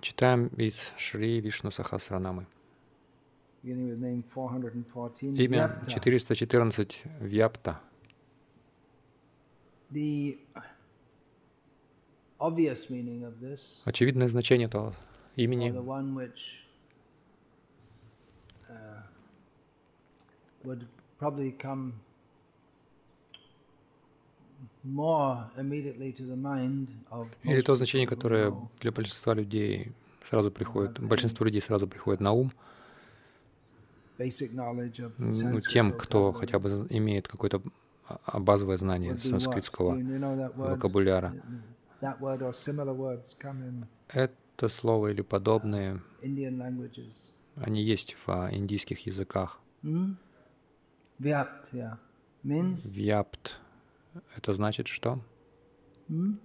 Читаем из Шри Вишну Сахасранамы. Beginning with name 414. Имя Vyapta. 414 Вьяпта. Очевидное значение этого имени, uh, would probably come more immediately to the mind of или то значение, которое для большинства людей сразу приходит, большинству людей сразу приходит на ум, ну, тем, кто хотя бы имеет какое-то а, базовое знание санскритского вокабуляра. Это слово или подобные, languages. они есть в а, индийских языках. Vyapt, yeah. Means Вьяпт. Это значит что? hmm?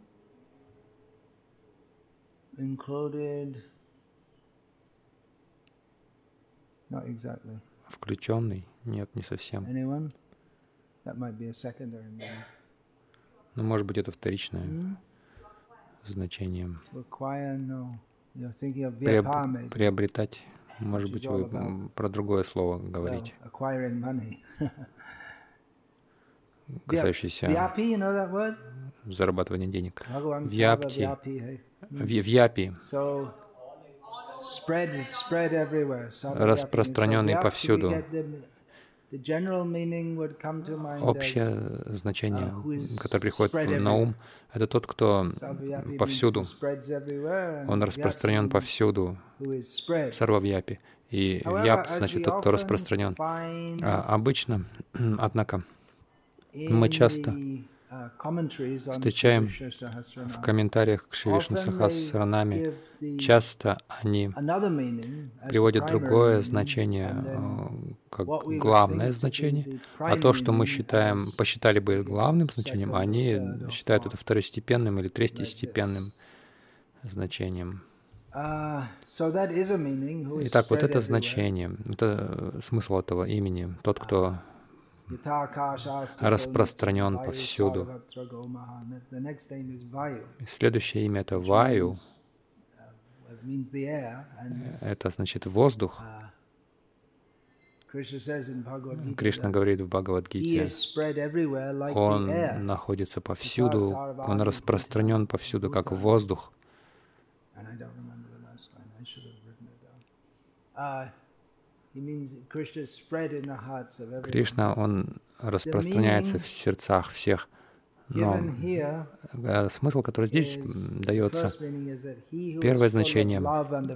included. Not exactly. Включенный? Нет, не совсем. Anyone? That might be a secondary meaning. Ну, может быть, это вторичное Hmm? значение. Require, no. You're thinking of Приоб-. Приобретать. Может быть, вы about- про другое слово говорите, acquiring money. Word? зарабатывания денег. Bhagavan Vyapti. Sarva Vyapi, hey. В Вьяпи, Распространенный повсюду. общее значение, uh, которое приходит на ум, это тот, кто повсюду, он распространен повсюду, сарвавьяпи. И вьяп as значит тот, кто распространен. А обычно, однако, мы часто встречаем в комментариях к give the часто они приводят другое значение э, как главное значение, а то, что мы считаем, посчитали бы главным значением, они считают это второстепенным или третьестепенным значением. Uh, Итак, вот это значение, это э, смысл этого имени, тот, кто распространен повсюду. Vayu. Следующее имя это Ваю, это значит воздух. uh, Кришна говорит в Бхагавадгите, он находится повсюду, он распространен повсюду, как воздух. Uh, Кришна, он распространяется в сердцах всех. Но э, смысл, который здесь дается, первое значение,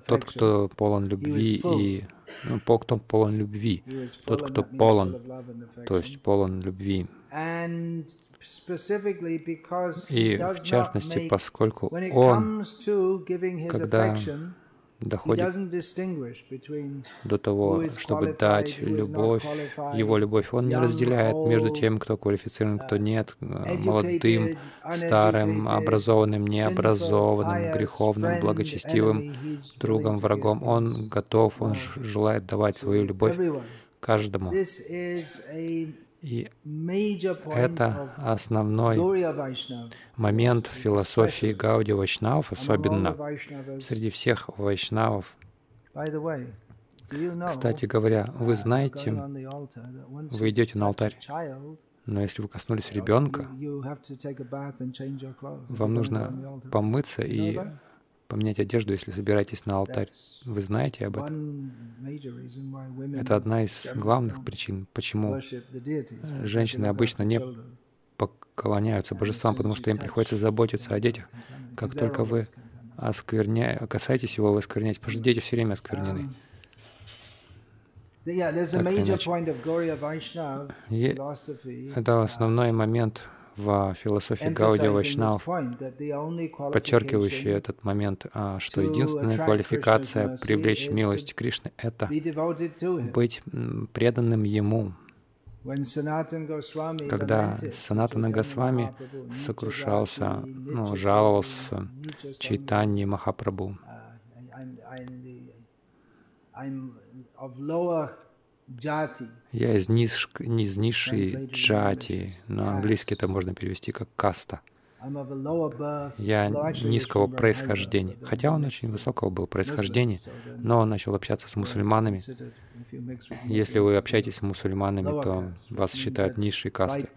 тот, кто полон любви и ну, кто полон любви, тот, кто полон, то есть полон любви. И в частности, поскольку он когда доходит до того, чтобы дать любовь, его любовь, он не разделяет между тем, кто квалифицирован, кто нет, э, молодым, старым, образованным, необразованным, греховным, благочестивым, другом, врагом. Он готов, он ж- желает давать свою любовь каждому. И это основной момент в философии Гауди Вайшнавов, особенно среди всех вайшнавов. Кстати говоря, вы uh, знаете, вы идете на алтарь, но если вы коснулись ребенка, вам нужно помыться и поменять одежду, если собираетесь на алтарь. Вы знаете об этом? Это одна из главных причин, почему because женщины обычно не поклоняются божествам, потому что им приходится заботиться о детях. Как только вы оскверня... касаетесь его, вы оскверняете, потому что дети все время осквернены. Так это основной момент в философии Гаудия Вайшнав, подчеркивающий этот момент, а, что единственная квалификация привлечь милость Кришны — это быть преданным Ему. Когда Санатана Госвами сокрушался, ну, жаловался Чайтанье Махапрабху, я из, ниж, из низшей джати, на английский это можно перевести как каста. Я низкого происхождения. Хотя он очень высокого был происхождения, но он начал общаться с мусульманами. Если вы общаетесь с мусульманами, то вас считают низшей кастой.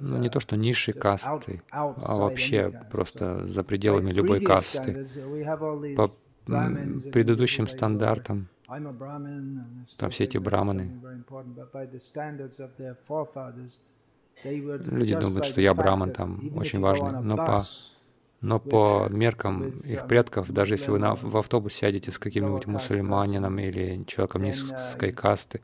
Ну, не то, что низшей кастой, а вообще просто за пределами любой касты. По предыдущим стандартам, там все эти браманы, люди думают, что я браман, там очень важный, но по но по меркам их предков, даже если вы на, в автобус сядете с каким-нибудь мусульманином или человеком низкой касты,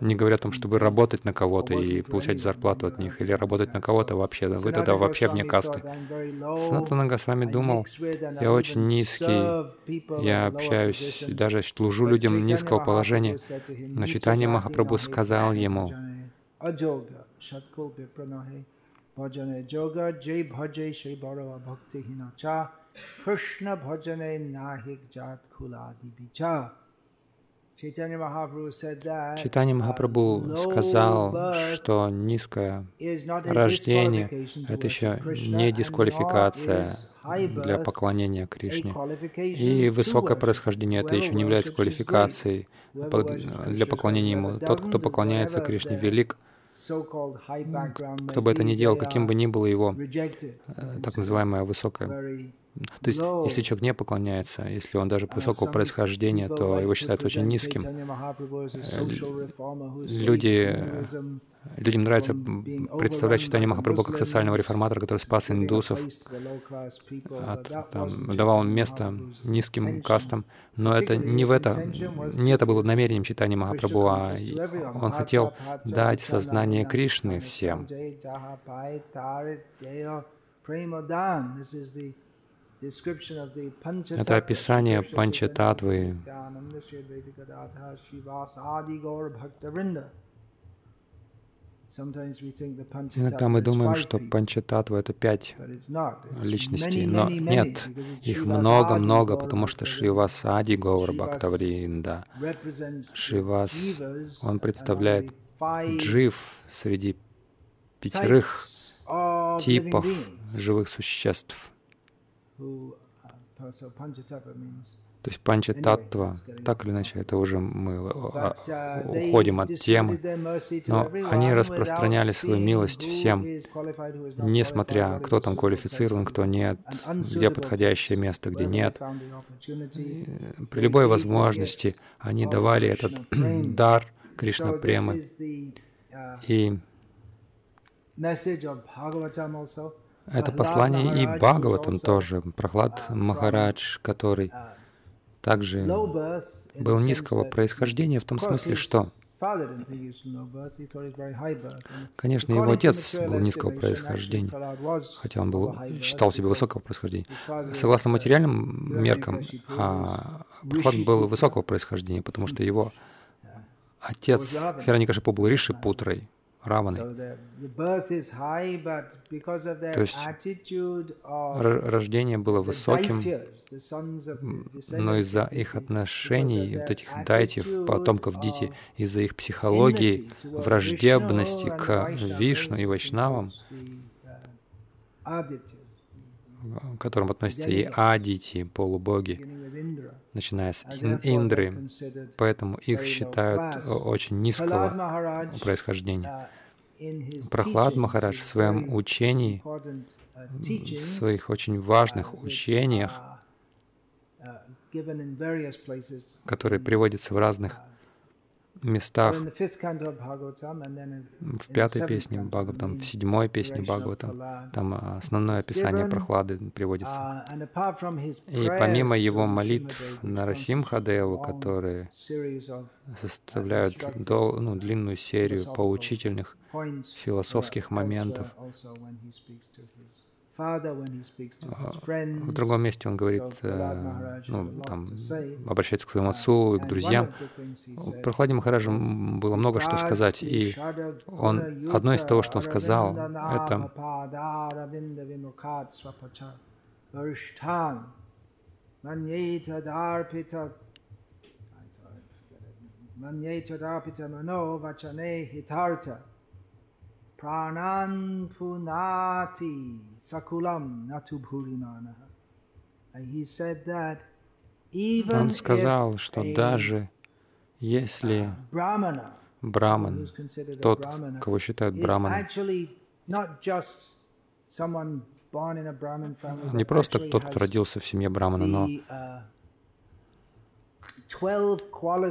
не говоря о том, чтобы работать на кого-то и получать зарплату от них, или работать на кого-то вообще, вы тогда вообще вне касты. Санатана с вами думал, я очень низкий, я общаюсь, даже служу людям низкого положения. Но читание Махапрабху сказал ему, bicha. Читание Махапрабху сказал, что низкое рождение — это еще не дисквалификация для поклонения Кришне. И высокое происхождение — это еще не является квалификацией для поклонения Ему. Тот, кто поклоняется Кришне, велик, кто бы это ни делал, каким бы ни было его э, так называемое высокое то есть, если человек не поклоняется, если он даже высокого происхождения, то его считают очень низким. Э, люди, людям нравится представлять читание Махапрабху как социального реформатора, который спас индусов, от, там, давал место низким кастам. Но это не в это, не это было намерением читания Махапрабху, а он хотел дать сознание Кришны всем. Это описание панчататвы. Иногда мы думаем, что панчататва — это пять личностей, но нет, их много-много, потому что Шривас Ади Гаур Бхактавринда, Шривас, он представляет джив среди пятерых типов живых существ. То есть панча-таттва, так или иначе, это уже мы а, uh, уходим от темы, но они распространяли свою милость всем, несмотря, кто там квалифицирован, кто нет, где подходящее место, где нет. При любой возможности они давали этот дар Кришна Премы. Uh, И это послание и Бхагаватам тоже. Прохлад Махарадж, который также был низкого происхождения в том смысле, что Конечно, его отец был низкого происхождения, хотя он был, считал себя высокого происхождения. Согласно материальным меркам, а Прохлад был высокого происхождения, потому что его отец Хираникашипу был Риши Путрой, Раваны. То есть рождение было высоким, но из-за их отношений, вот этих дайтев, потомков Дити, из-за их психологии, враждебности к Вишну и Вайшнавам, к которым относятся и Адити, полубоги, начиная с Индры, поэтому их считают очень низкого происхождения. Прохлад Махарадж в своем учении, в своих очень важных учениях, которые приводятся в разных местах, в пятой песне Бхагаватам, в седьмой песне Бхагаватам, там основное описание прохлады приводится. И помимо его молитв на Расимхадеву, которые составляют дол, ну, длинную серию поучительных философских моментов, а, в другом месте он говорит, э, ну, там, обращается к своему отцу и к друзьям. У Прохлади Махараджа было много что сказать, и он, одно из того, что он сказал, это Manyetadapiта mano vachane hitarta Pranan punati sakulam natubhurinana. Он сказал, что даже если браман, тот, кого считают браманом, не просто тот, кто родился в семье брамана, но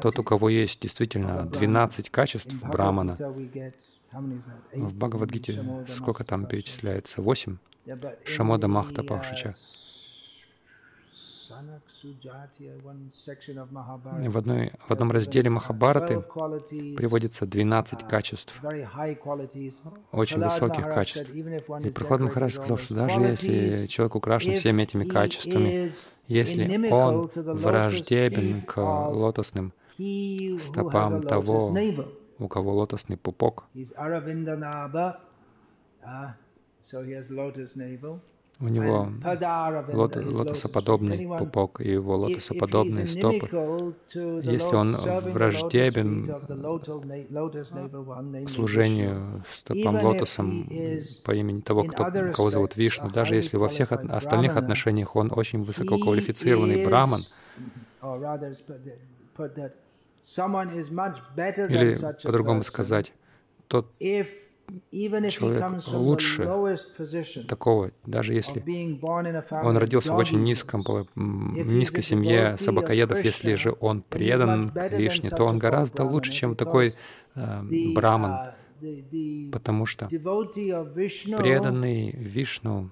тот, у кого есть действительно 12 качеств брамана, в Бхагавадгите сколько там перечисляется? Восемь? Шамода Махта Пахшича. В, одной, в одном разделе Махабараты приводится 12 качеств, очень высоких качеств. И Прохлад Махарадж сказал, что даже если человек украшен всеми этими качествами, если он враждебен к лотосным стопам того, у кого лотосный пупок. У него лот, лотосоподобный пупок и его лотосоподобные стопы. Если он враждебен к служению стопам лотосом по имени того, кто, кого зовут Вишну, даже если во всех от, остальных отношениях он очень высококвалифицированный браман, или, по-другому сказать, тот человек лучше такого, даже если он родился в очень низком, низкой семье собакоедов, если же он предан Кришне, то он гораздо лучше, чем такой э, браман, uh, потому что преданный Вишну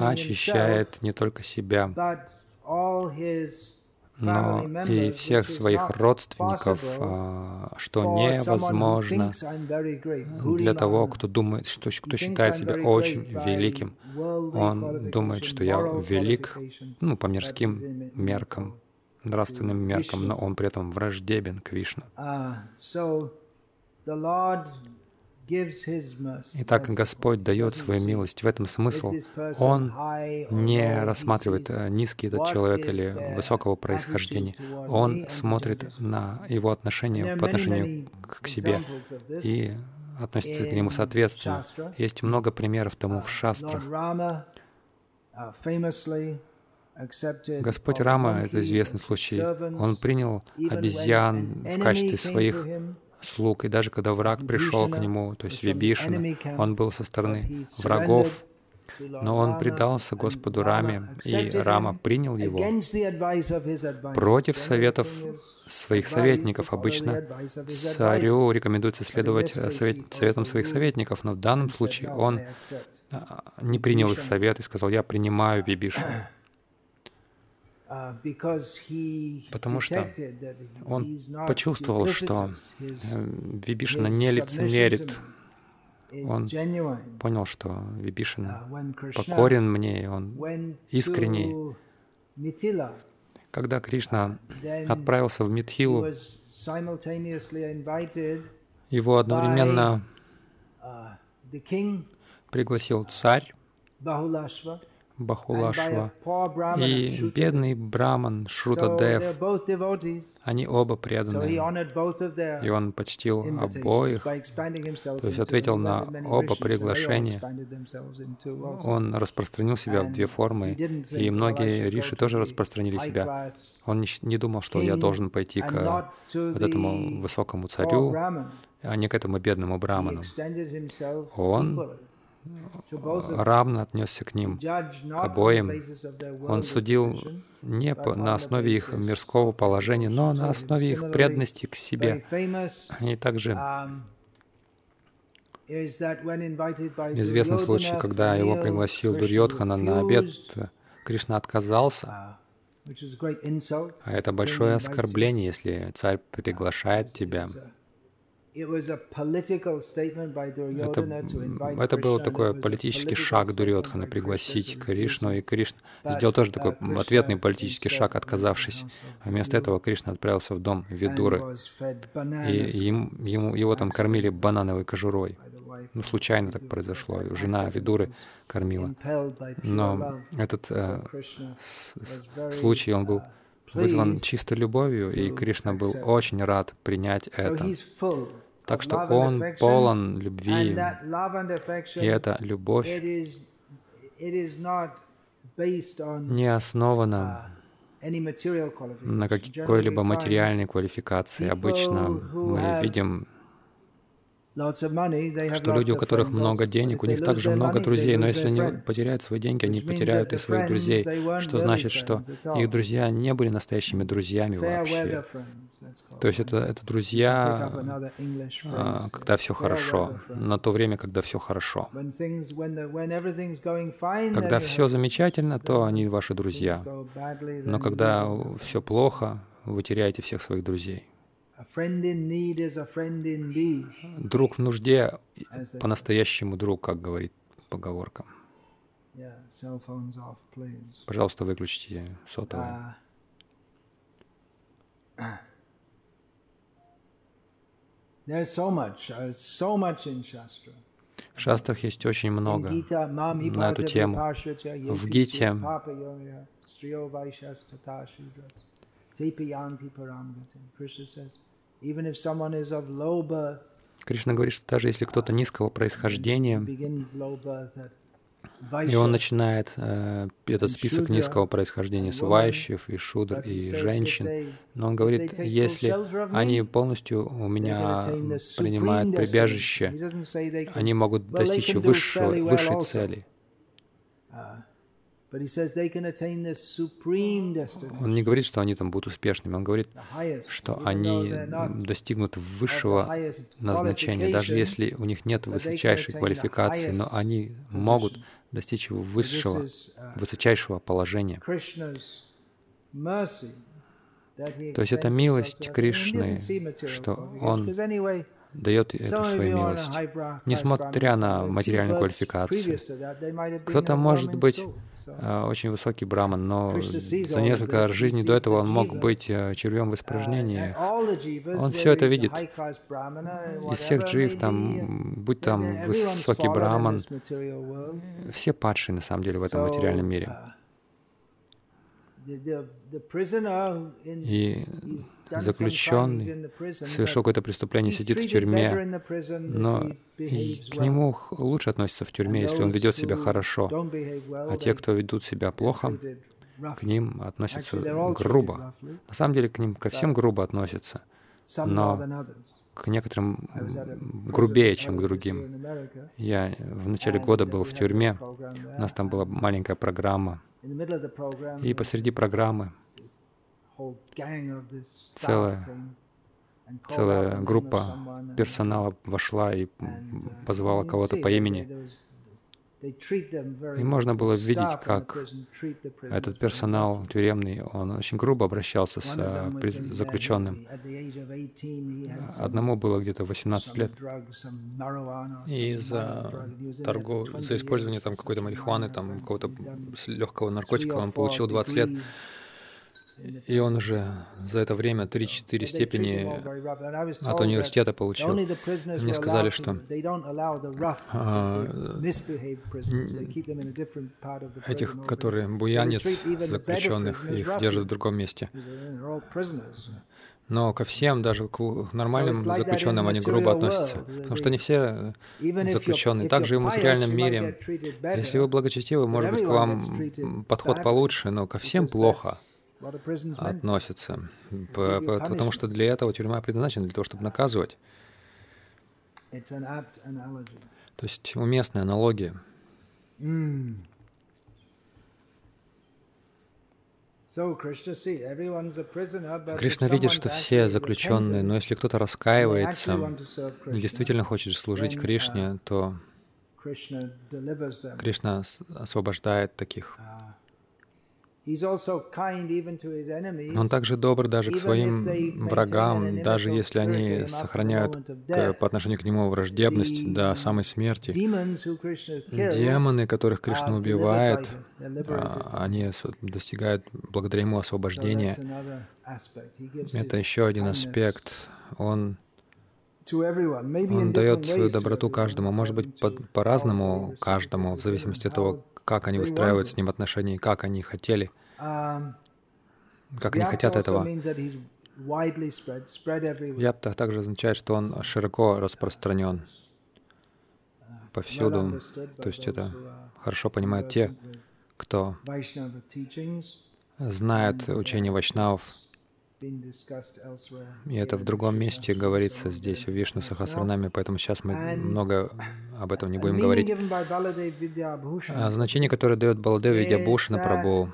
очищает не только себя, но и всех своих родственников, а, что невозможно для того, кто думает, что, кто считает себя очень великим. Он думает, что я велик, ну, по мирским меркам, нравственным меркам, но он при этом враждебен к Вишну. Итак, Господь дает свою милость. В этом смысл. Он не рассматривает, э, низкий этот человек или высокого происхождения. Он смотрит на его отношение по отношению к себе и относится к нему соответственно. Есть много примеров тому в шастрах. Господь Рама, это известный случай, он принял обезьян в качестве своих слуг, и даже когда враг пришел к нему, то есть Вибишина, он был со стороны врагов, но он предался Господу Раме, и Рама принял его против советов своих советников. Обычно царю рекомендуется следовать совет, советам своих советников, но в данном случае он а, не принял их совет и сказал, я принимаю Вибишину. Uh, Потому что он почувствовал, что э, Вибишина не лицемерит. Он понял, что Вибишина uh, покорен мне, и он искренний. Когда Кришна отправился в Митхилу, его одновременно uh, пригласил царь Бахулашва и бедный Браман Шрутадев, они оба преданы. И он почтил обоих, то есть ответил на оба приглашения. Он распространил себя в две формы, и многие риши тоже распространили себя. Он не, не думал, что я должен пойти к вот этому высокому царю, а не к этому бедному браману. Он равно отнесся к ним, к обоим. Он судил не на основе их мирского положения, но на основе их преданности к себе. И также известный случай, когда его пригласил Дурьотхана на обед, Кришна отказался. А это большое оскорбление, если царь приглашает тебя. Это, это был такой политический шаг Дурьотхана пригласить Кришну, и Кришна сделал тоже такой ответный политический шаг, отказавшись. А вместо этого Кришна отправился в дом Видуры, и ему, ему, его там кормили банановой кожурой. Ну, случайно так произошло. Жена Видуры кормила. Но этот э, случай, он был вызван чистой любовью, и Кришна был очень рад принять это. Так что он полон любви, и эта любовь не основана на какой-либо материальной квалификации. Обычно мы видим что люди, у которых много денег, у них также много друзей, но если они потеряют свои деньги, они потеряют и своих друзей, что значит, что их друзья не были настоящими друзьями вообще. То есть это, это друзья, а, когда все хорошо, на то время, когда все хорошо. Когда все замечательно, то они ваши друзья. Но когда все плохо, вы теряете всех своих друзей. Друг в нужде по-настоящему друг, как говорит поговорка. Пожалуйста, выключите сотовый. Uh, в шастрах есть очень много на эту тему. В Гите Кришна говорит, что даже если кто-то низкого происхождения, и он начинает э, этот список низкого происхождения с вайщев и шудр и женщин. Но он говорит, если они полностью у меня принимают прибежище, они могут достичь высшего, высшей цели. Uh, он не говорит, что они там будут успешными, он говорит, что они достигнут высшего назначения, даже если у них нет высочайшей квалификации, но они могут достичь высшего, uh, высочайшего положения. То есть это милость Кришны, что Он дает эту свою милость, несмотря на материальную квалификацию. Кто-то может быть очень высокий браман, но за несколько жизней до этого он мог быть э, червем в испражнении. Он все это видит. Из всех джив, там, будь там высокий браман, все падшие на самом деле в этом материальном мире. И заключенный совершил какое-то преступление, сидит в тюрьме, но к нему лучше относятся в тюрьме, если он ведет себя хорошо. А те, кто ведут себя плохо, к ним относятся грубо. На самом деле к ним ко всем грубо относятся, но к некоторым грубее, чем к другим. Я в начале года был в тюрьме, у нас там была маленькая программа, и посреди программы целая, целая группа персонала вошла и позвала кого-то по имени. И можно было видеть, как этот персонал тюремный, он очень грубо обращался с э, заключенным. Одному было где-то 18 лет. И за, торгу, за использование там какой-то марихуаны, там какого-то легкого наркотика он получил 20 лет. И он уже за это время 3-4 степени от университета получил. Мне сказали, что а, этих, которые буянят заключенных, их держат в другом месте. Но ко всем, даже к нормальным заключенным, они грубо относятся. Потому что не все заключенные. Также и в материальном мире. Если вы благочестивы, может быть, к вам подход получше, но ко всем плохо относятся. Потому что для этого тюрьма предназначена, для того, чтобы наказывать. То есть уместная аналогия. Кришна видит, что все заключенные, но если кто-то раскаивается и действительно хочет служить uh, Кришне, то Кришна освобождает таких. Он также добр даже к своим врагам, даже если они сохраняют к, по отношению к нему враждебность до самой смерти. Демоны, которых Кришна убивает, а, они достигают благодаря ему освобождения. Это еще один аспект. Он он дает свою доброту каждому, может быть, по- по-разному каждому, в зависимости от того, как они выстраивают с ним отношения, и как они хотели, um, как они хотят этого. Япта также означает, что он широко распространен повсюду. То есть это хорошо понимают те, кто знает учение Вайшнавов, и это в другом месте говорится здесь, в Вишну Сахасранаме, поэтому сейчас мы много об этом не будем говорить. А значение, которое дает Баладев Видябхушана Прабhu,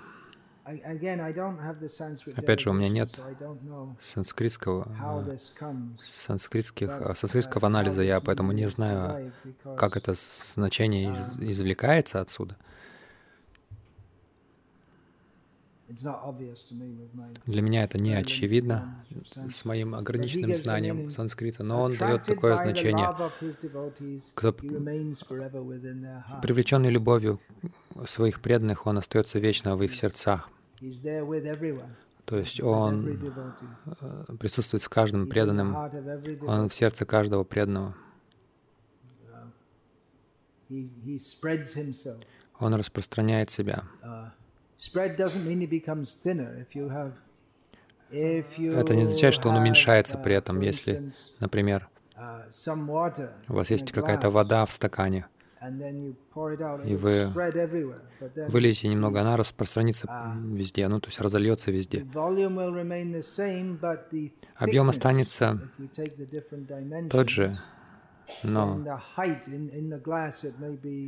Опять же, у меня нет санскритского, санскритских, санскритского анализа, я поэтому не знаю, как это значение извлекается отсюда. Для меня это не очевидно с моим ограниченным знанием санскрита, но он дает такое значение, кто привлеченный любовью своих преданных, он остается вечно в их сердцах. То есть он э, присутствует с каждым преданным, он в сердце каждого преданного. Он распространяет себя. Uh, это не означает, что он уменьшается при этом, если, например, у вас есть какая-то вода в стакане, и вы выльете немного, она распространится везде, ну, то есть разольется везде. Объем останется тот же, но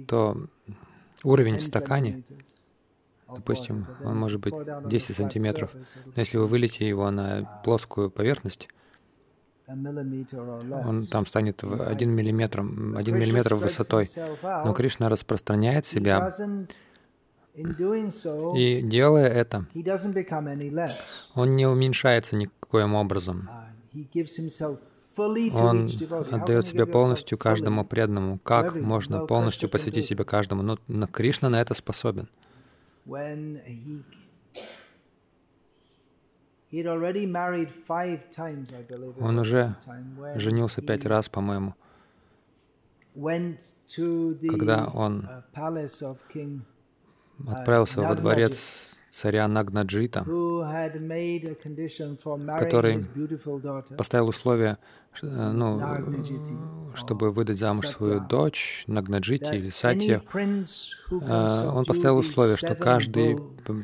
то уровень в стакане Допустим, он может быть 10 сантиметров. Но если вы вылете его на плоскую поверхность, он там станет один миллиметр, один миллиметр высотой. Но Кришна распространяет себя, и делая это, он не уменьшается никоим образом. Он отдает себя полностью каждому преданному. Как можно полностью посвятить себя каждому? Но Кришна на это способен when he он уже женился пять раз, по-моему. Когда он uh, отправился во дворец царя Нагнаджита, который поставил условие, э, ну, чтобы выдать замуж свою дочь Нагнаджити или Сатья. Э, он поставил условие, что каждый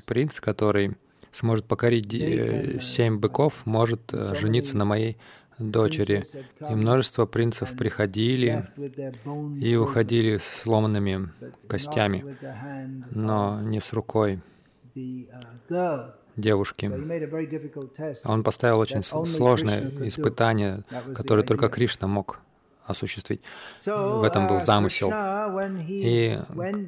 принц, который сможет покорить э, семь быков, может жениться на моей дочери. И множество принцев приходили и уходили с сломанными костями, но не с рукой девушки. Он поставил очень сложное испытание, которое только Кришна мог осуществить. В этом был uh, замысел. И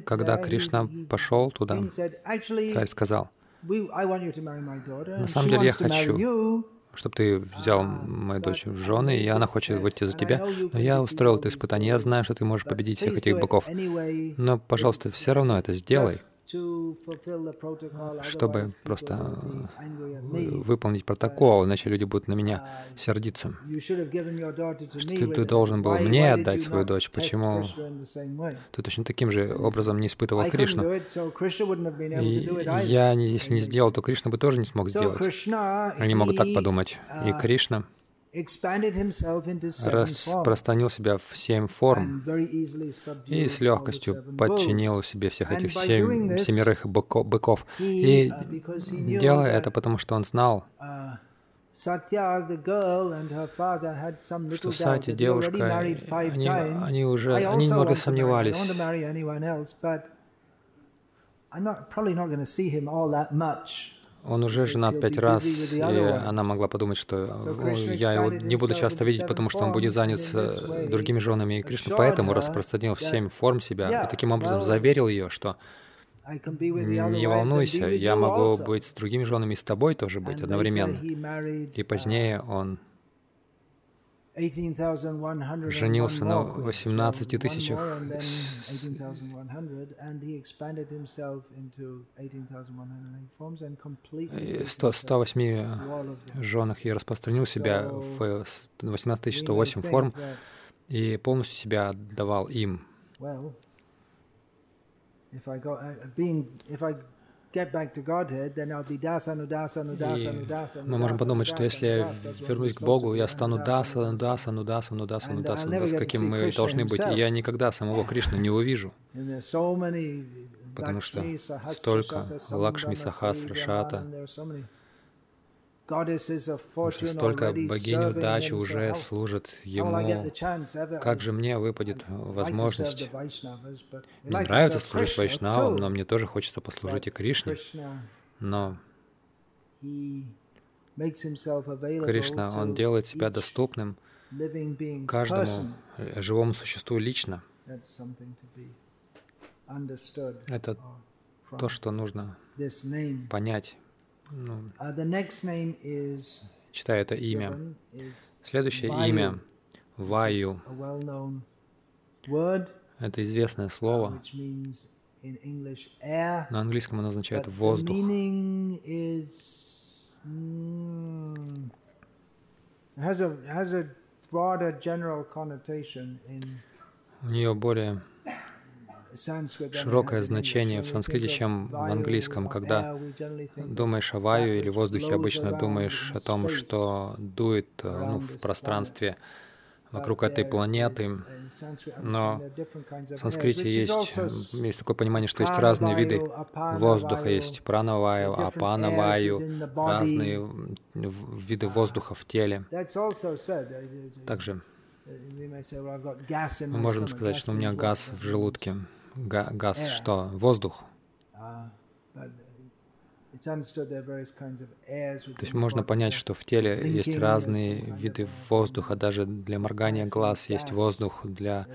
когда Кришна пошел туда, царь сказал, «На самом деле я хочу, чтобы ты взял uh, мою дочь в жены, и она хочет выйти за тебя. Но я устроил это испытание. Я знаю, что ты можешь победить всех этих быков. Но, пожалуйста, все равно это сделай чтобы просто выполнить протокол, иначе люди будут на меня сердиться. Что ты, ты должен был мне отдать свою дочь, почему ты точно таким же образом не испытывал Кришну? И я, если не сделал, то Кришна бы тоже не смог сделать. Они могут так подумать. И Кришна распространил себя в семь форм и с легкостью подчинил себе всех этих семь, семерых быков. И uh, делая это, потому что он знал, uh, что Сати, девушка, они, они уже, они немного сомневались. Он уже женат пять раз, и она могла подумать, что я его не буду часто видеть, потому что он будет занят с другими женами. И Кришна поэтому распространил в семь форм себя и таким образом заверил ее, что не волнуйся, я могу быть с другими женами и с тобой тоже быть одновременно. И позднее он женился на 18 тысячах 108 женах и распространил себя в 18 108 форм и полностью себя отдавал им. Мы можем подумать, что если я вернусь к Богу, я стану даса, нудаса, нудаса, нудаса, нудаса, нудаса, каким мы должны быть. И я никогда самого Кришны не увижу. Потому что столько Лакшми Сахасра Шата, Столько богинь удачи уже служат Ему. Как же мне выпадет возможность? Мне нравится служить Вайшнавам, но мне тоже хочется послужить и Кришне. Но Кришна, Он делает себя доступным каждому живому существу лично. Это то, что нужно понять. Ну, uh, читаю это имя. Следующее имя — Ваю. Это известное слово. На английском оно означает «воздух». У нее более широкое значение в санскрите, чем в английском. Когда думаешь о ваю или воздухе, обычно думаешь о том, что дует ну, в пространстве вокруг этой планеты. Но в санскрите есть, есть такое понимание, что есть разные виды воздуха. Есть пранаваю, апанаваю, разные виды воздуха в теле. Также мы можем сказать, что у меня газ в желудке. Га газ что? Воздух. То есть можно понять, что в теле есть разные виды воздуха, даже для моргания глаз есть воздух, для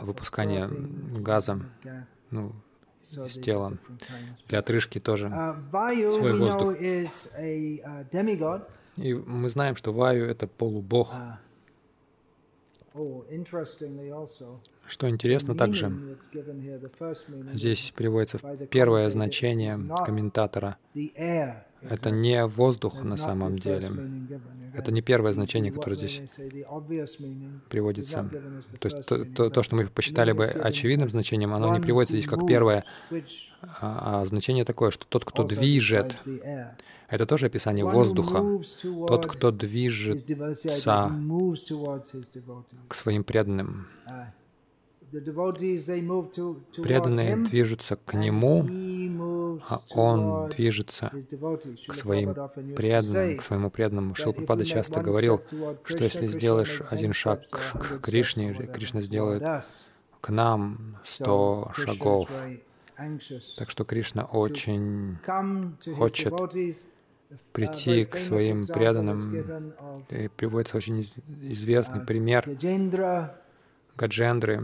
выпускания газа ну, из тела, для отрыжки тоже. Свой воздух. И мы знаем, что Ваю — это полубог. Что интересно также, здесь приводится первое значение комментатора. Это не воздух на самом деле. Это не первое значение, которое здесь приводится. То есть то, то, то что мы посчитали бы очевидным значением, оно не приводится здесь как первое, а, а значение такое, что тот, кто движет, это тоже описание воздуха. Тот, кто движется к своим преданным. Преданные движутся к Нему, а Он движется к своим преданным, к своему преданному. Шилпапада часто говорил, что если сделаешь один шаг к Кришне, Кришна сделает к нам сто шагов. Так что Кришна очень хочет прийти к своим преданным. И приводится очень известный пример Гаджендры,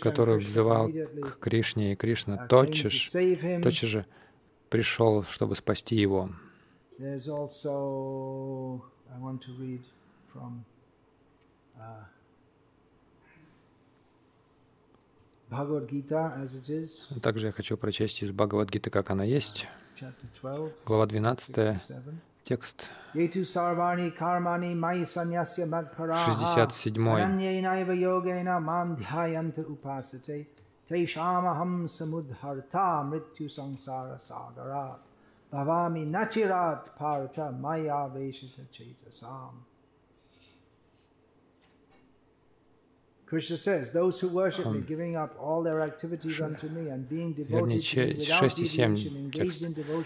который взывал к Кришне, и Кришна тотчас, тотчас же пришел, чтобы спасти его. Также я хочу прочесть из Бхагавадгиты, как она есть. Глава 12, текст 67. Тейшамахам самудхарта мритю сансара сагара Бхавами начират парта майя Вернее, 6 и 7 текст.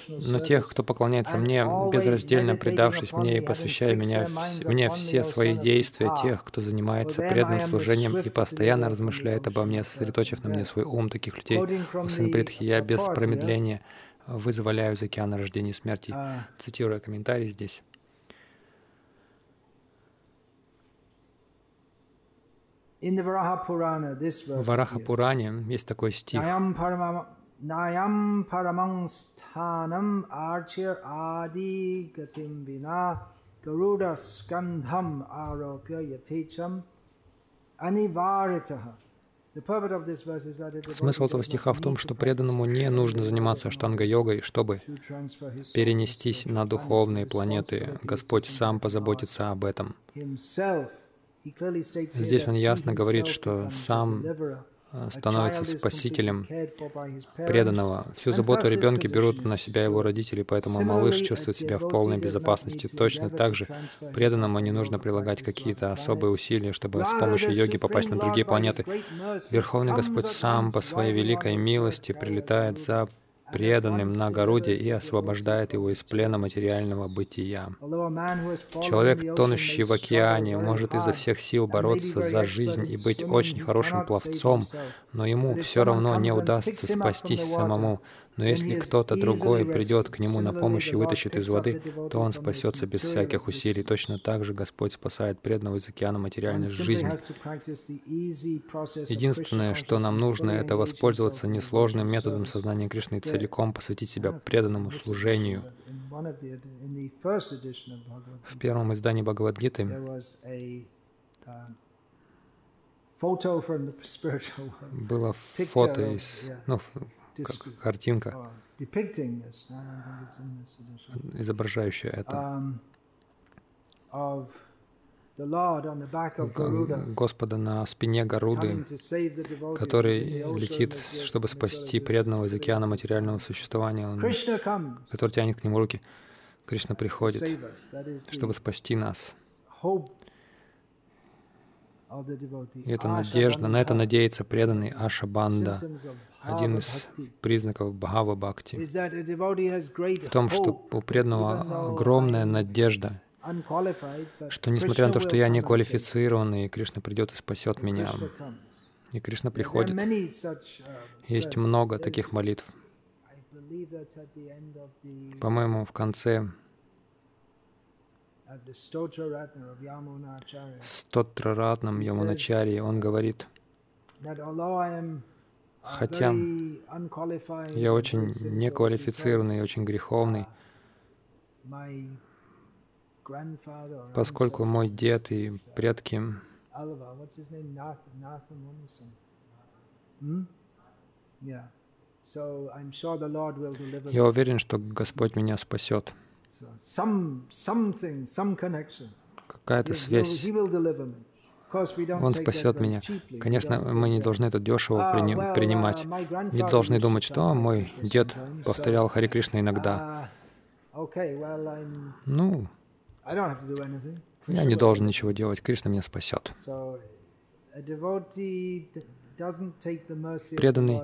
«Но тех, кто поклоняется мне, безраздельно предавшись мне и посвящая меня, мне все свои действия, тех, кто занимается преданным служением и постоянно размышляет обо мне, сосредоточив на мне свой ум, таких людей, о сын Притхи, я без промедления вызволяю из океана рождения и смерти». Цитируя комментарий здесь. В Вараха Пуране есть такой стих. Наям парамангстханам арчир ади гатим вина гаруда скандхам арокя ятечам аниваритаха. Смысл этого стиха в том, что преданному не нужно заниматься штанга-йогой, чтобы перенестись на духовные планеты. Господь сам позаботится об этом. Здесь он ясно говорит, что сам становится спасителем преданного. Всю заботу о ребенке берут на себя его родители, поэтому малыш чувствует себя в полной безопасности. Точно так же преданному не нужно прилагать какие-то особые усилия, чтобы с помощью йоги попасть на другие планеты. Верховный Господь сам по своей великой милости прилетает за преданным на Гаруде и освобождает его из плена материального бытия. Человек, тонущий в океане, может изо всех сил бороться за жизнь и быть очень хорошим пловцом, но ему все равно не удастся спастись самому. Но если кто-то другой придет к нему на помощь и вытащит из воды, то он спасется без всяких усилий. Точно так же Господь спасает преданного из океана материальной жизни. Единственное, что нам нужно, это воспользоваться несложным методом сознания Кришны и целиком посвятить себя преданному служению. В первом издании Бхагавадгиты было фото из, ну, картинка, изображающая это. Господа на спине Гаруды, который летит, чтобы спасти преданного из океана материального существования, он, который тянет к нему руки. Кришна приходит, чтобы спасти нас. И это надежда, на это надеется преданный Аша Банда один из признаков Бхава Бхакти в том, что у преданного огромная надежда, что несмотря на то, что я не квалифицированный, Кришна придет и спасет меня. И Кришна приходит. Есть много таких молитв. По-моему, в конце Стотра Ратнам Ямуначари он говорит, Хотя я очень неквалифицированный очень греховный, поскольку мой дед и предки я уверен, что Господь меня спасет. Какая-то связь он спасет меня. Конечно, мы не должны это дешево uh, принимать. Uh, не должны думать, что мой дед повторял Хари Кришна иногда. Uh, ну, я не должен ничего делать. Кришна меня спасет. Преданный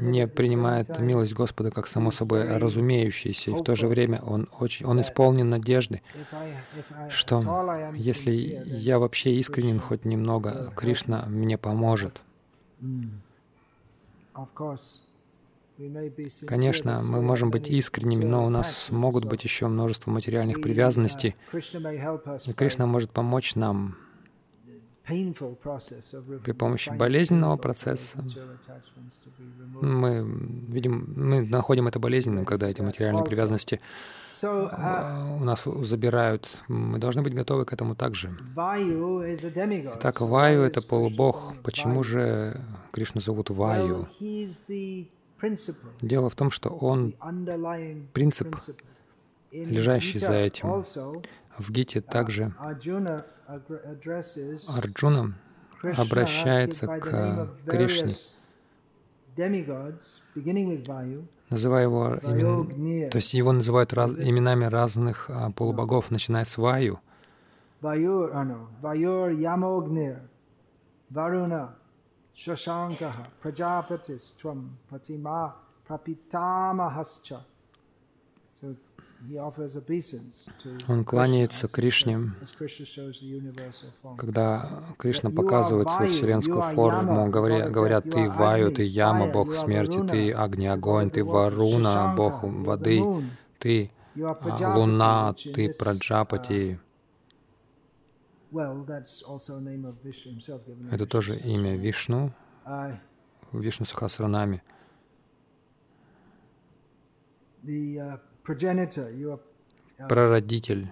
не принимает милость Господа как само собой разумеющееся, и в то же время он, очень, он исполнен надежды, что если я вообще искренен хоть немного, Кришна мне поможет. Конечно, мы можем быть искренними, но у нас могут быть еще множество материальных привязанностей, и Кришна может помочь нам при помощи болезненного процесса мы видим, мы находим это болезненным, когда эти материальные привязанности uh, у нас забирают. Мы должны быть готовы к этому также. Итак, Ваю — это полубог. Почему же Кришну зовут Ваю? Дело в том, что он принцип, лежащий за этим. В Гите также Арджуна обращается к Кришне, называя его имен... то есть его называют раз... именами разных а, полубогов, начиная с Ваю. Varuna, Shashankaha, Prajapatis, Tvam, Pratima, Prapitamahascha. Он кланяется Кришне, когда Кришна показывает свою вселенскую форму, говоря, говорят, ты Ваю, ты Яма, бог смерти, ты Агни, огонь, ты Варуна, бог воды, ты а, Луна, ты Праджапати. Это тоже имя Вишну, Вишну Сахасранами. Прародитель,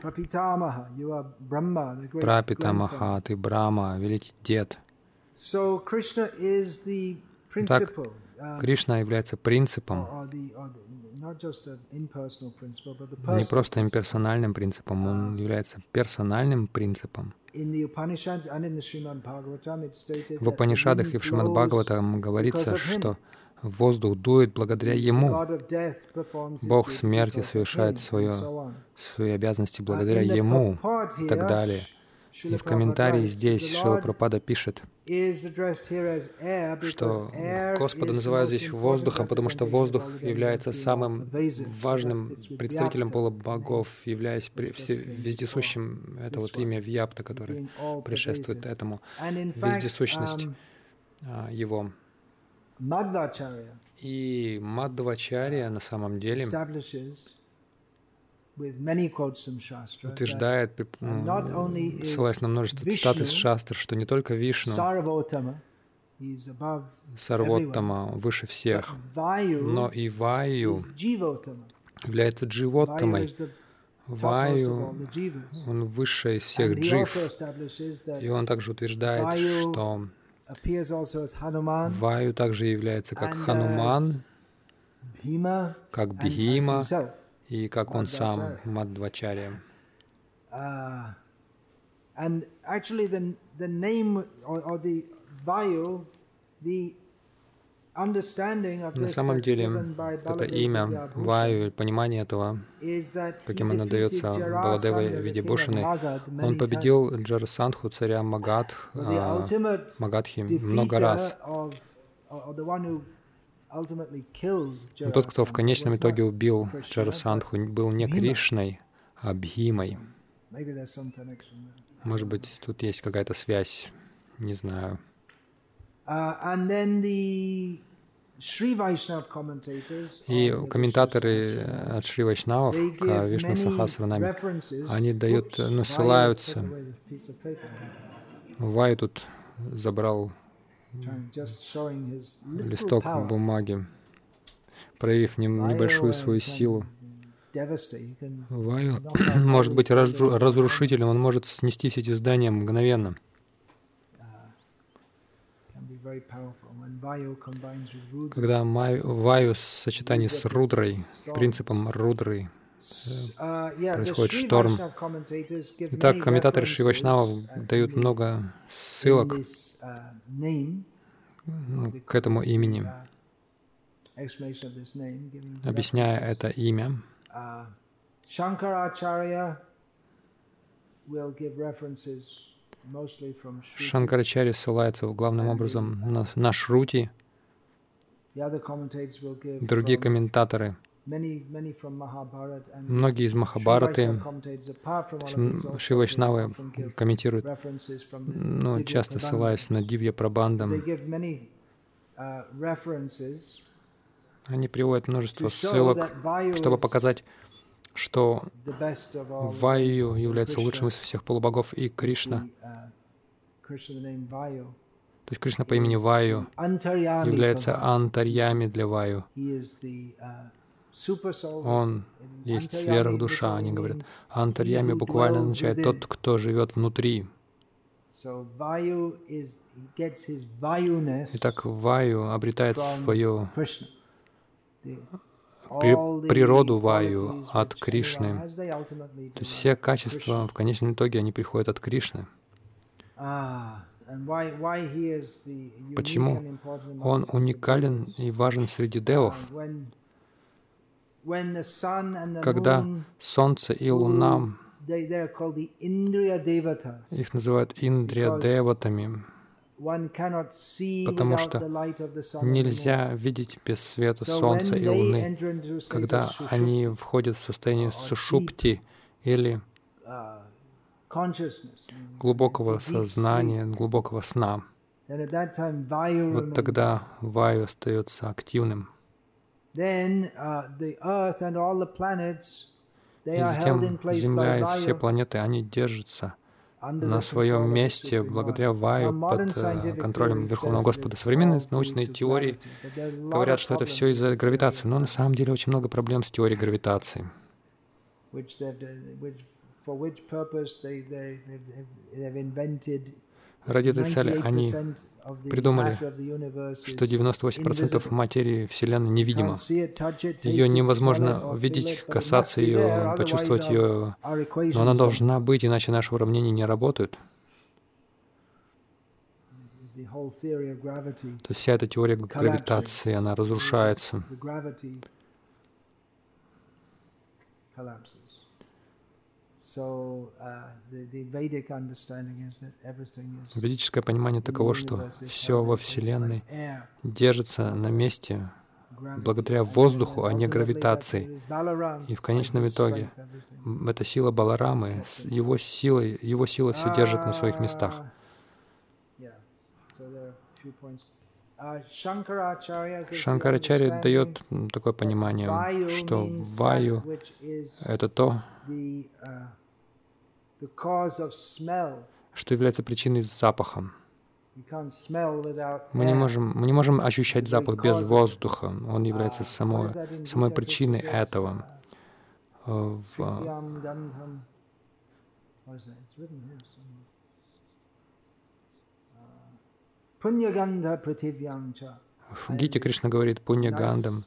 Прапитамаха, ты Брахма, великий дед. Так, uh, Кришна является принципом, не просто имперсональным принципом, он uh, является персональным принципом. В Упанишадах и в Шримад Бхагаватам говорится, что Воздух дует благодаря Ему. Бог смерти совершает свое, свои обязанности благодаря Ему и так далее. И в комментарии здесь Шила Пропада пишет, что Господа называют здесь воздухом, потому что воздух является самым важным представителем полубогов, являясь вездесущим. Это вот имя Вьяпта, которое предшествует этому. Вездесущность а, Его. И Мадвачарья на самом деле утверждает, ну, ссылаясь на множество цитат из Шастр, что не только Вишну, Сарвоттама выше всех, но и Ваю является Дживоттамой. Ваю, он высший из всех джив. И он также утверждает, что Ваю также является как Хануман, как Бхима и как он сам, Мадвачарья. And actually, the, the name or, or the Vayu, the на самом деле, это имя Ваю, понимание этого, каким оно дается Баладевой Видибушиной, он победил Джарасандху, царя Магадх, а, Магадхи, много раз. Но тот, кто в конечном итоге убил Джарасандху, был не Кришной, а Бхимой. Может быть, тут есть какая-то связь, не знаю. Uh, and then the и комментаторы от Шри Вайшнавов к Вишну Сахасранаме, они дают, ну, ссылаются. Вай тут забрал листок бумаги, проявив небольшую свою силу. Ваю может быть разрушителем, он может снести все эти здания мгновенно. Когда ваю в сочетании с рудрой, принципом рудры, uh, происходит шторм. Итак, комментаторы Шивачнава дают много ссылок ну, к этому имени, объясняя это имя. Шанкарачарья give references Шанкарачари ссылается главным образом на, на Шрути. Другие комментаторы, многие из Махабараты, Шивайшнавы комментируют, ну, часто ссылаясь на Дивья Прабандам, они приводят множество ссылок, чтобы показать, что Ваю является лучшим из всех полубогов, и Кришна, то есть Кришна по имени Ваю является антарьями для Ваю. Он есть сверхдуша, они говорят. Антарьями буквально означает тот, кто живет внутри. Итак, Ваю обретает свою природу Ваю от Кришны. То есть все качества в конечном итоге они приходят от Кришны. Ah, Почему он уникален и важен среди девов? Когда Солнце и Луна, их называют Индрия Деватами, потому что нельзя видеть без света Солнца и Луны. Когда они входят в состояние сушупти или глубокого сознания, глубокого сна, вот тогда Ваю остается активным. И затем Земля и все планеты, они держатся на своем месте благодаря Ваю под э, контролем Верховного Господа. Современные научные теории говорят, что это все из-за гравитации, но на самом деле очень много проблем с теорией гравитации. Ради этой цели они придумали, что 98% материи Вселенной невидимо. Ее невозможно видеть, касаться ее, почувствовать ее, но она должна быть, иначе наши уравнения не работают. То есть вся эта теория гравитации, она разрушается. Ведическое понимание таково, что все во Вселенной держится на месте благодаря воздуху, а не гравитации. И в конечном итоге эта сила Баларамы, его силой, его сила все держит на своих местах. Uh, Шанкарачарья дает такое понимание, что ваю — это то, uh, что является причиной запаха. Мы не можем, мы не можем ощущать запах без воздуха. Он является самой, самой причиной этого. В, в Гите Кришна говорит Пуньягандам,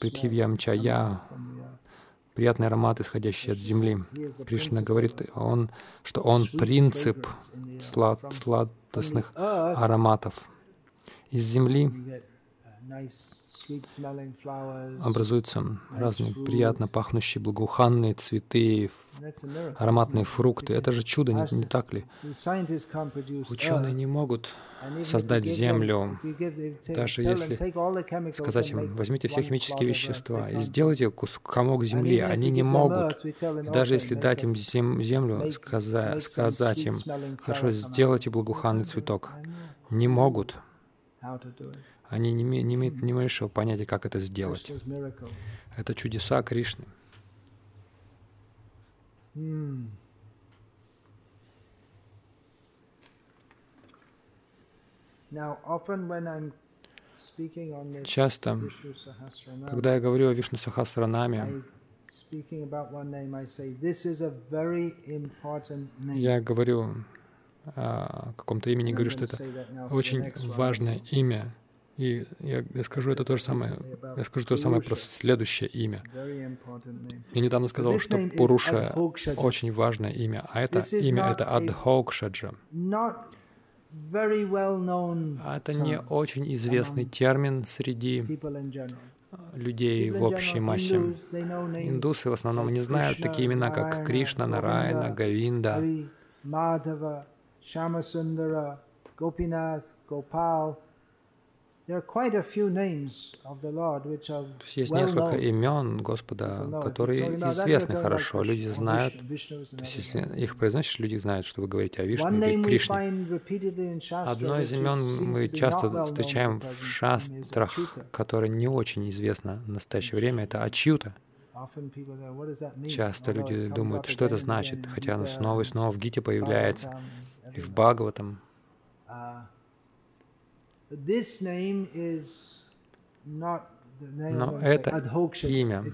Притхивьямча, я приятный аромат, исходящий от земли. Кришна говорит, он, что он принцип слад, сладостных ароматов. Из земли образуются разные приятно пахнущие благоуханные цветы, ароматные фрукты. Это же чудо, не, не так ли? Ученые не могут создать Землю, даже если сказать им, возьмите все химические вещества и сделайте комок Земли. Они не могут. И даже если дать им землю, сказать, сказать им, хорошо, сделайте благоуханный цветок. Не могут. Они не, не имеют ни малейшего понятия, как это сделать. Это чудеса Кришны. Часто, когда я говорю о Вишну Сахасранаме, я говорю о каком-то имени, говорю, что это очень важное имя, и я, я скажу это то же самое. Я скажу то же самое про следующее имя. Я недавно сказал, что Пуруша очень важное имя, а это имя это Адхокшаджа. Это не очень известный термин среди людей в общей массе. Индусы в основном не знают такие имена, как Кришна, Нарайна, Гавинда, Гопинат, Гопал. То есть есть несколько имен Господа, которые известны хорошо, люди знают. То есть если их произносишь, люди знают, что вы говорите о Вишне или Кришне. Одно из имен мы часто встречаем в шастрах, которое не очень известно в настоящее время, это Ачьюта. Часто люди думают, что это значит, хотя оно снова и снова в Гите появляется, и в Бхагаватам. Но это имя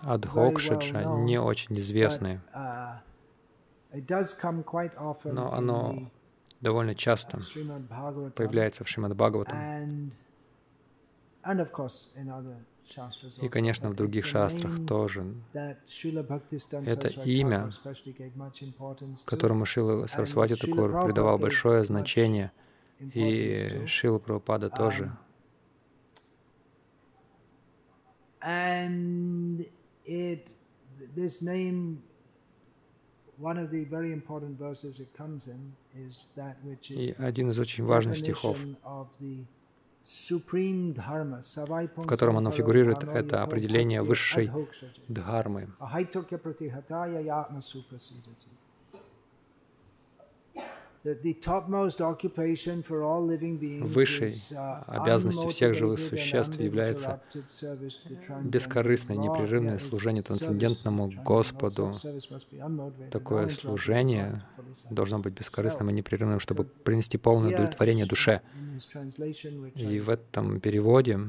Адхокшаджа не очень известное, uh, но оно довольно часто появляется в Шримад Бхагаватам. И, конечно, в других шастрах тоже. Это имя, которому Шила Сарасвати Такур придавал большое значение — и Шила Прабхупада тоже. И один из очень важных стихов, в котором оно фигурирует, это определение высшей дхармы. Высшей uh, обязанностью всех живых существ является бескорыстное, непрерывное служение трансцендентному Господу. Такое служение должно быть бескорыстным и непрерывным, чтобы принести полное удовлетворение душе. И в этом переводе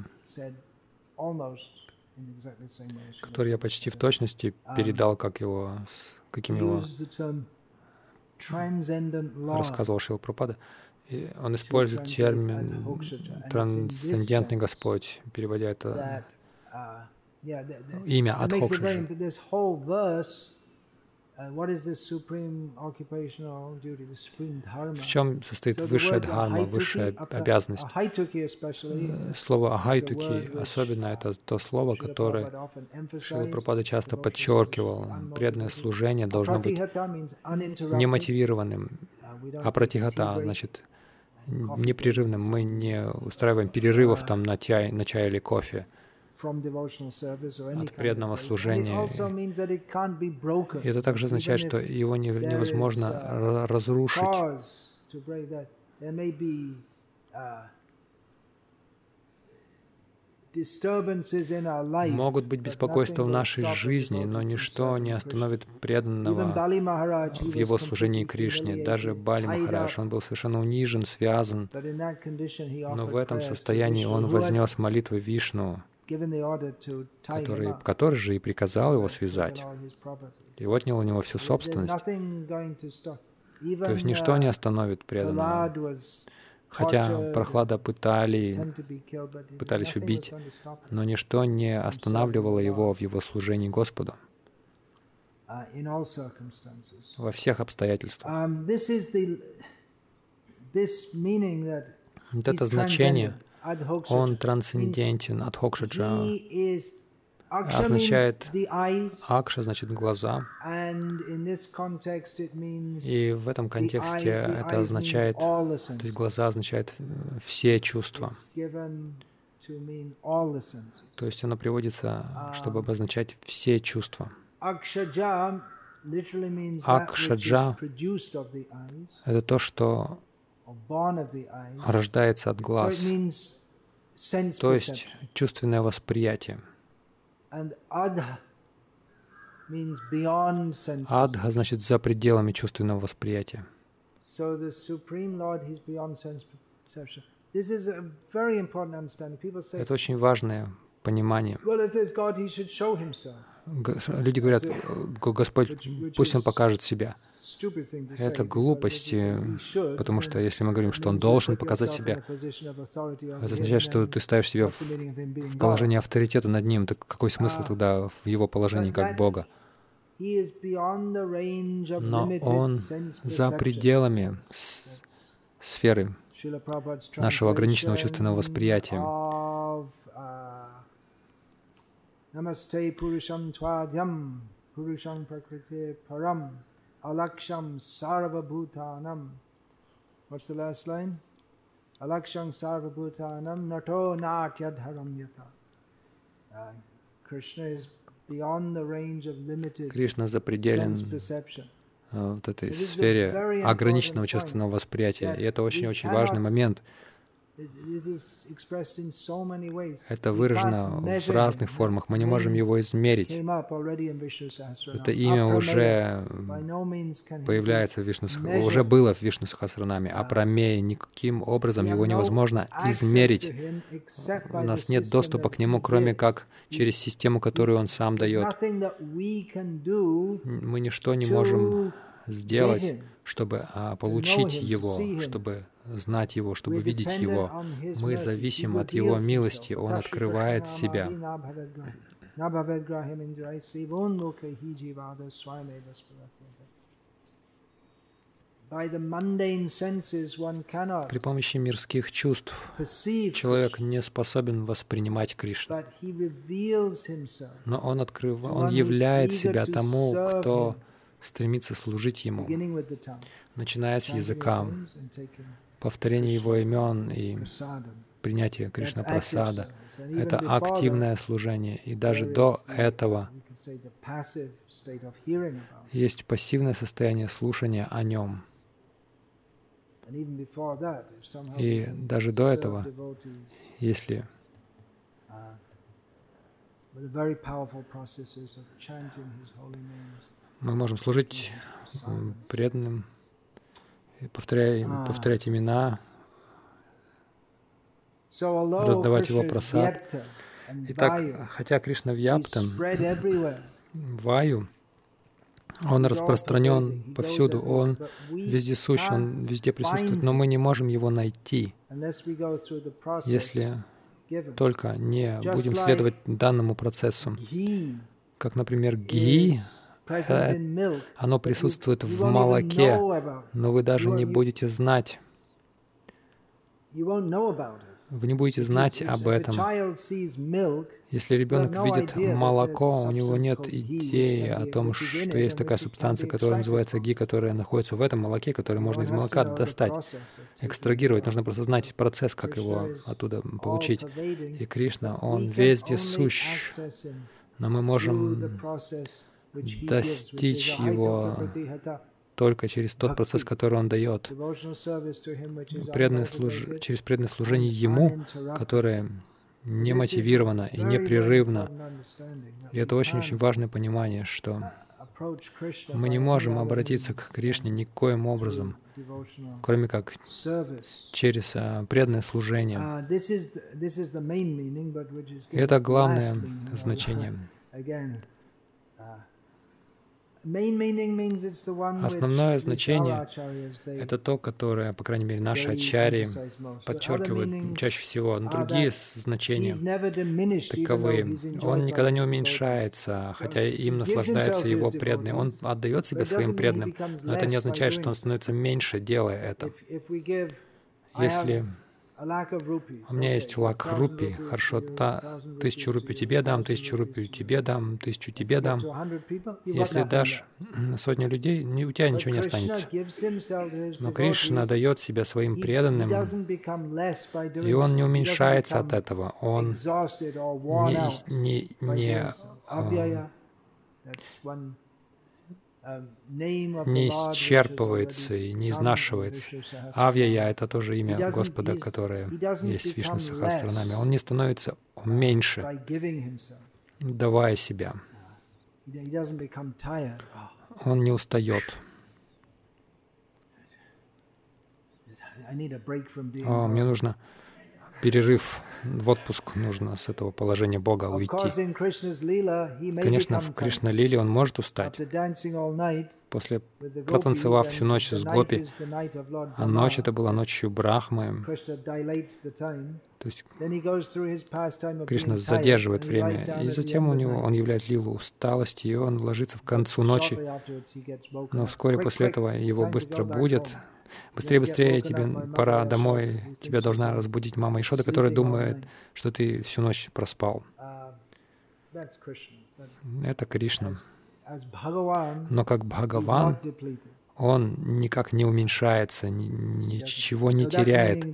который я почти в точности um, передал, как его, каким его рассказывал Шил Пропада. И он использует термин «трансцендентный Господь», переводя это uh, имя Адхокшаджи. В чем состоит высшая дхарма, высшая обязанность? Э, слово «ахайтуки» особенно это то слово, которое Шила Пропада часто подчеркивал. Преданное служение должно быть немотивированным, а пратихата, значит, непрерывным. Мы не устраиваем перерывов там на чай, на чай или кофе от преданного служения. И это также означает, что его невозможно разрушить. Могут быть беспокойства в нашей жизни, но ничто не остановит преданного в его служении Кришне. Даже Бали Махарадж, он был совершенно унижен, связан, но в этом состоянии он вознес молитвы Вишну, который, который же и приказал его связать, и отнял у него всю собственность. То есть ничто не остановит преданного. Хотя Прохлада пытали, пытались убить, но ничто не останавливало его в его служении Господу. во всех обстоятельствах. Вот это значение, он трансцендентен, адхокшаджа означает акша, значит глаза. И в этом контексте это означает, то есть глаза означает э, все чувства. То есть оно приводится, чтобы обозначать все чувства. Акшаджа — это то, что рождается от глаз, то есть чувственное восприятие. Адха значит за пределами чувственного восприятия. Это очень важное понимание. Люди говорят, Господь, пусть Он покажет себя. Это глупости, потому что если мы говорим, что Он должен показать себя, это означает, что ты ставишь себя в положение авторитета над Ним. Так какой смысл тогда в Его положении как Бога? Но Он за пределами сферы нашего ограниченного чувственного восприятия. Намасте Пурушам Твадьям, Пурушам Prakriti Param, Alaksham Sarvabhutanam. What's the last line? Alaksham Sarvabhutanam Nato Natyadharam Yata. Krishna is beyond the range of limited Кришна запределен в этой сфере ограниченного чувственного восприятия. И это очень-очень важный момент — это выражено в разных формах. Мы не можем его измерить. Это имя уже появляется в Вишну уже было в Вишну Сахасранаме, а Прамея никаким образом его невозможно измерить. У нас нет доступа к нему, кроме как через систему, которую он сам дает. Мы ничто не можем сделать, чтобы а, получить его, чтобы знать Его, чтобы видеть Его. Мы зависим от Его милости. Он открывает себя. При помощи мирских чувств человек не способен воспринимать Кришну. Но он, открыв... он являет себя тому, кто стремиться служить Ему, начиная с языка, повторения Его имен и принятия Кришна Прасада. Это активное служение. И даже до этого есть пассивное состояние слушания о Нем. И даже до этого, если мы можем служить преданным, повторять, повторять имена, раздавать его просад. Итак, хотя Кришна Вьяптам, Ваю, он распространен повсюду, он везде сущ, он везде присутствует, но мы не можем его найти, если только не будем следовать данному процессу. Как, например, ги, оно присутствует в молоке, но вы даже не будете знать. Вы не будете знать об этом. Если ребенок видит молоко, у него нет идеи о том, что есть такая субстанция, которая называется ги, которая находится в этом молоке, которую можно из молока достать, экстрагировать. Нужно просто знать процесс, как его оттуда получить. И Кришна, Он везде сущ, но мы можем достичь Его только через тот процесс, который Он дает, преданное служ... через преданное служение Ему, которое не мотивировано и непрерывно. И это очень-очень важное понимание, что мы не можем обратиться к Кришне никоим образом, кроме как через а, преданное служение. И это главное значение. Основное значение — это то, которое, по крайней мере, наши ачарьи подчеркивают чаще всего. Но другие значения таковы. Он никогда не уменьшается, хотя им наслаждается его преданный. Он отдает себя своим преданным, но это не означает, что он становится меньше, делая это. Если у меня есть лак рупи, хорошо, та, тысячу рупий тебе дам, тысячу рупий тебе дам, тысячу тебе дам. Если дашь сотню людей, у тебя ничего не останется. Но Кришна дает себя своим преданным, и он не уменьшается от этого. Он не, не, не не исчерпывается и не изнашивается. Авьяя — это тоже имя Господа, которое есть в Вишну Сахасранаме. Он не становится меньше, давая себя. Он не устает. О, мне нужно перерыв в отпуск, нужно с этого положения Бога уйти. Конечно, в Кришна-лиле он может устать. После протанцевав всю ночь с Гопи, а ночь это была ночью Брахмы, то есть Кришна задерживает время, и затем у него он являет лилу усталости, и он ложится в концу ночи, но вскоре после этого его быстро будет, Быстрее, быстрее, тебе пора домой. Тебя должна разбудить мама Ишода, которая думает, что ты всю ночь проспал. Это Кришна. Но как Бхагаван, он никак не уменьшается, ничего не теряет.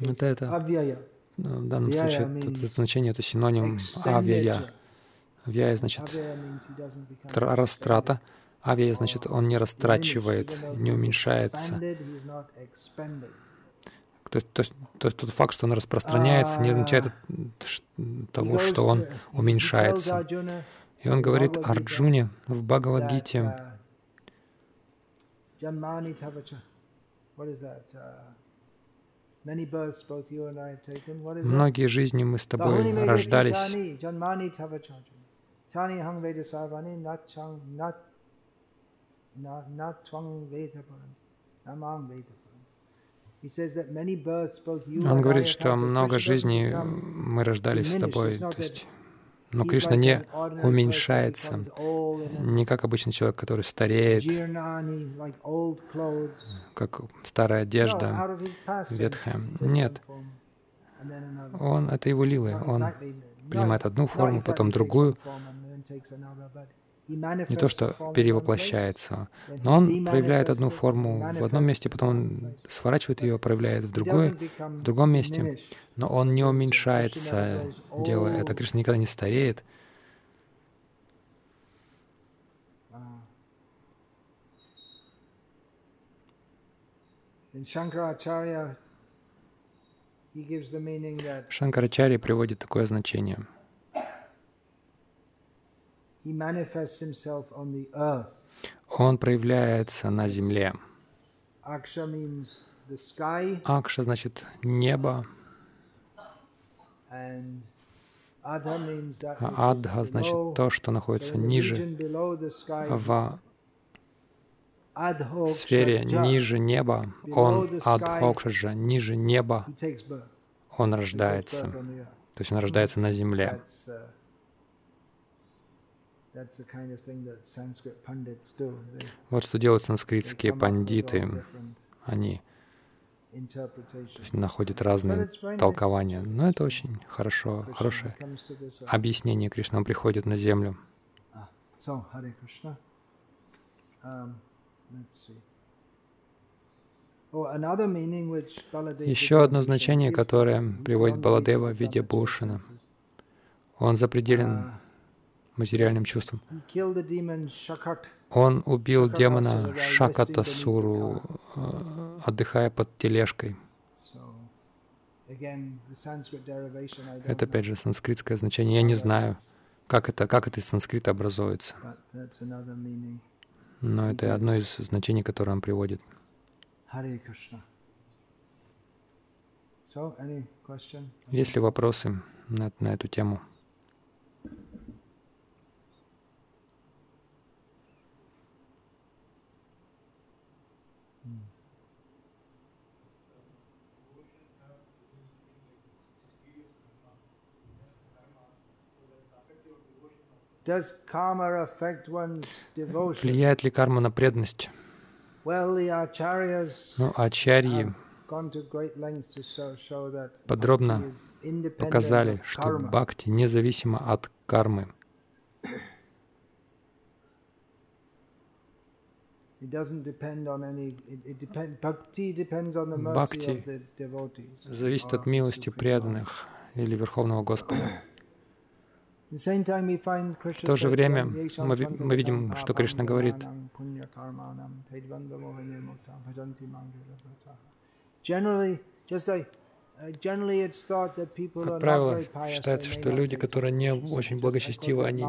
Это, это в данном случае это, это значение это синоним авьяя. Авьяя значит растрата. Авиа, значит, он не растрачивает, не уменьшается. То, то, то, тот факт, что он распространяется, не означает того, что он уменьшается. И он говорит Арджуне в Бхагавадгите, Многие жизни мы с тобой рождались. Он говорит, что много жизней мы рождались с тобой, то есть но Кришна не уменьшается, не как обычный человек, который стареет, как старая одежда, ветхая. Нет. Он — это его лилы. Он принимает одну форму, потом другую, не то, что перевоплощается, но он проявляет одну форму в одном месте, потом он сворачивает ее, проявляет в, другой, в другом месте, но он не уменьшается, делая это. Кришна никогда не стареет. Шанкарачарья приводит такое значение — он проявляется на земле. Акша значит небо. А адха значит то, что находится ниже, в сфере ниже неба. Он адхокшаджа, ниже неба. Он рождается. То есть он рождается на земле. Вот что делают санскритские пандиты. Они находят разные толкования. Но это очень хорошо, хорошее объяснение Кришна. Он приходит на землю. Um, oh, Еще одно значение, которое приводит Баладева в виде Бушина. Он запределен uh, материальным чувствам. Он убил демона Шакатасуру, э, отдыхая под тележкой. Это опять же санскритское значение. Я не знаю, как это, как это из санскрита образуется. Но это одно из значений, которое он приводит. Есть ли вопросы на, на эту тему? Влияет ли карма на преданность? Ну, ачарьи подробно показали, что бхакти независимо от кармы. Бхакти зависит от милости преданных или Верховного Господа. В то же время мы, мы видим, что Кришна говорит, как правило, считается, что люди, которые не очень благочестивы, они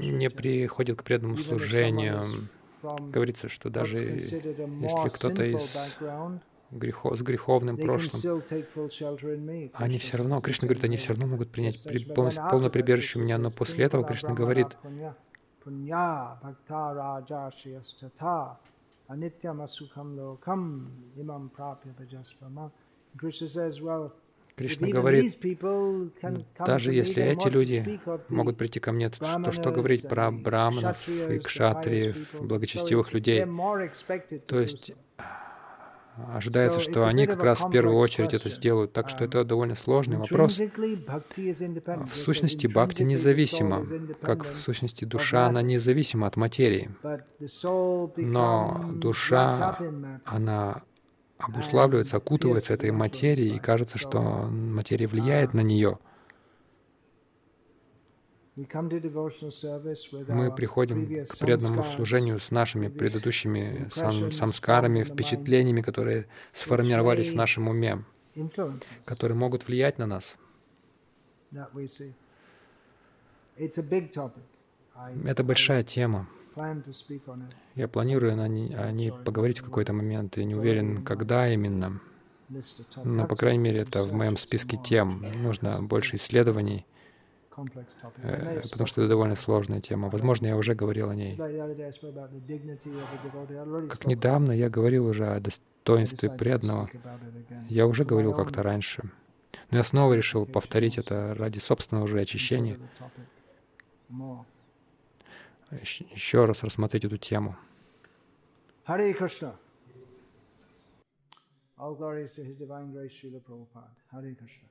не приходят к преданному служению. Говорится, что даже если кто-то из грехо, с греховным прошлым, они все равно, Кришна говорит, они все равно могут принять при, полностью, полное прибежище у меня, но после этого Кришна говорит, Кришна говорит, даже если эти люди могут прийти ко мне, то что говорить про браманов и кшатриев, благочестивых людей? То есть ожидается, что они как раз в первую очередь это сделают. Так что это довольно сложный вопрос. В сущности, бхакти независима, как в сущности душа, она независима от материи. Но душа, она обуславливается, окутывается этой материей, и кажется, что материя влияет на нее. Мы приходим к преданному служению с нашими предыдущими сам, самскарами, впечатлениями, которые сформировались в нашем уме, которые могут влиять на нас. Это большая тема. Я планирую о ней поговорить в какой-то момент, и не уверен, когда именно. Но, по крайней мере, это в моем списке тем. Нужно больше исследований — потому что это довольно сложная тема. Возможно, я уже говорил о ней. Как недавно я говорил уже о достоинстве преданного. Я уже говорил как-то раньше. Но я снова решил повторить это ради собственного уже очищения. Еще раз рассмотреть эту тему. All glories to His Divine Grace, Srila Prabhupada. Hare Krishna.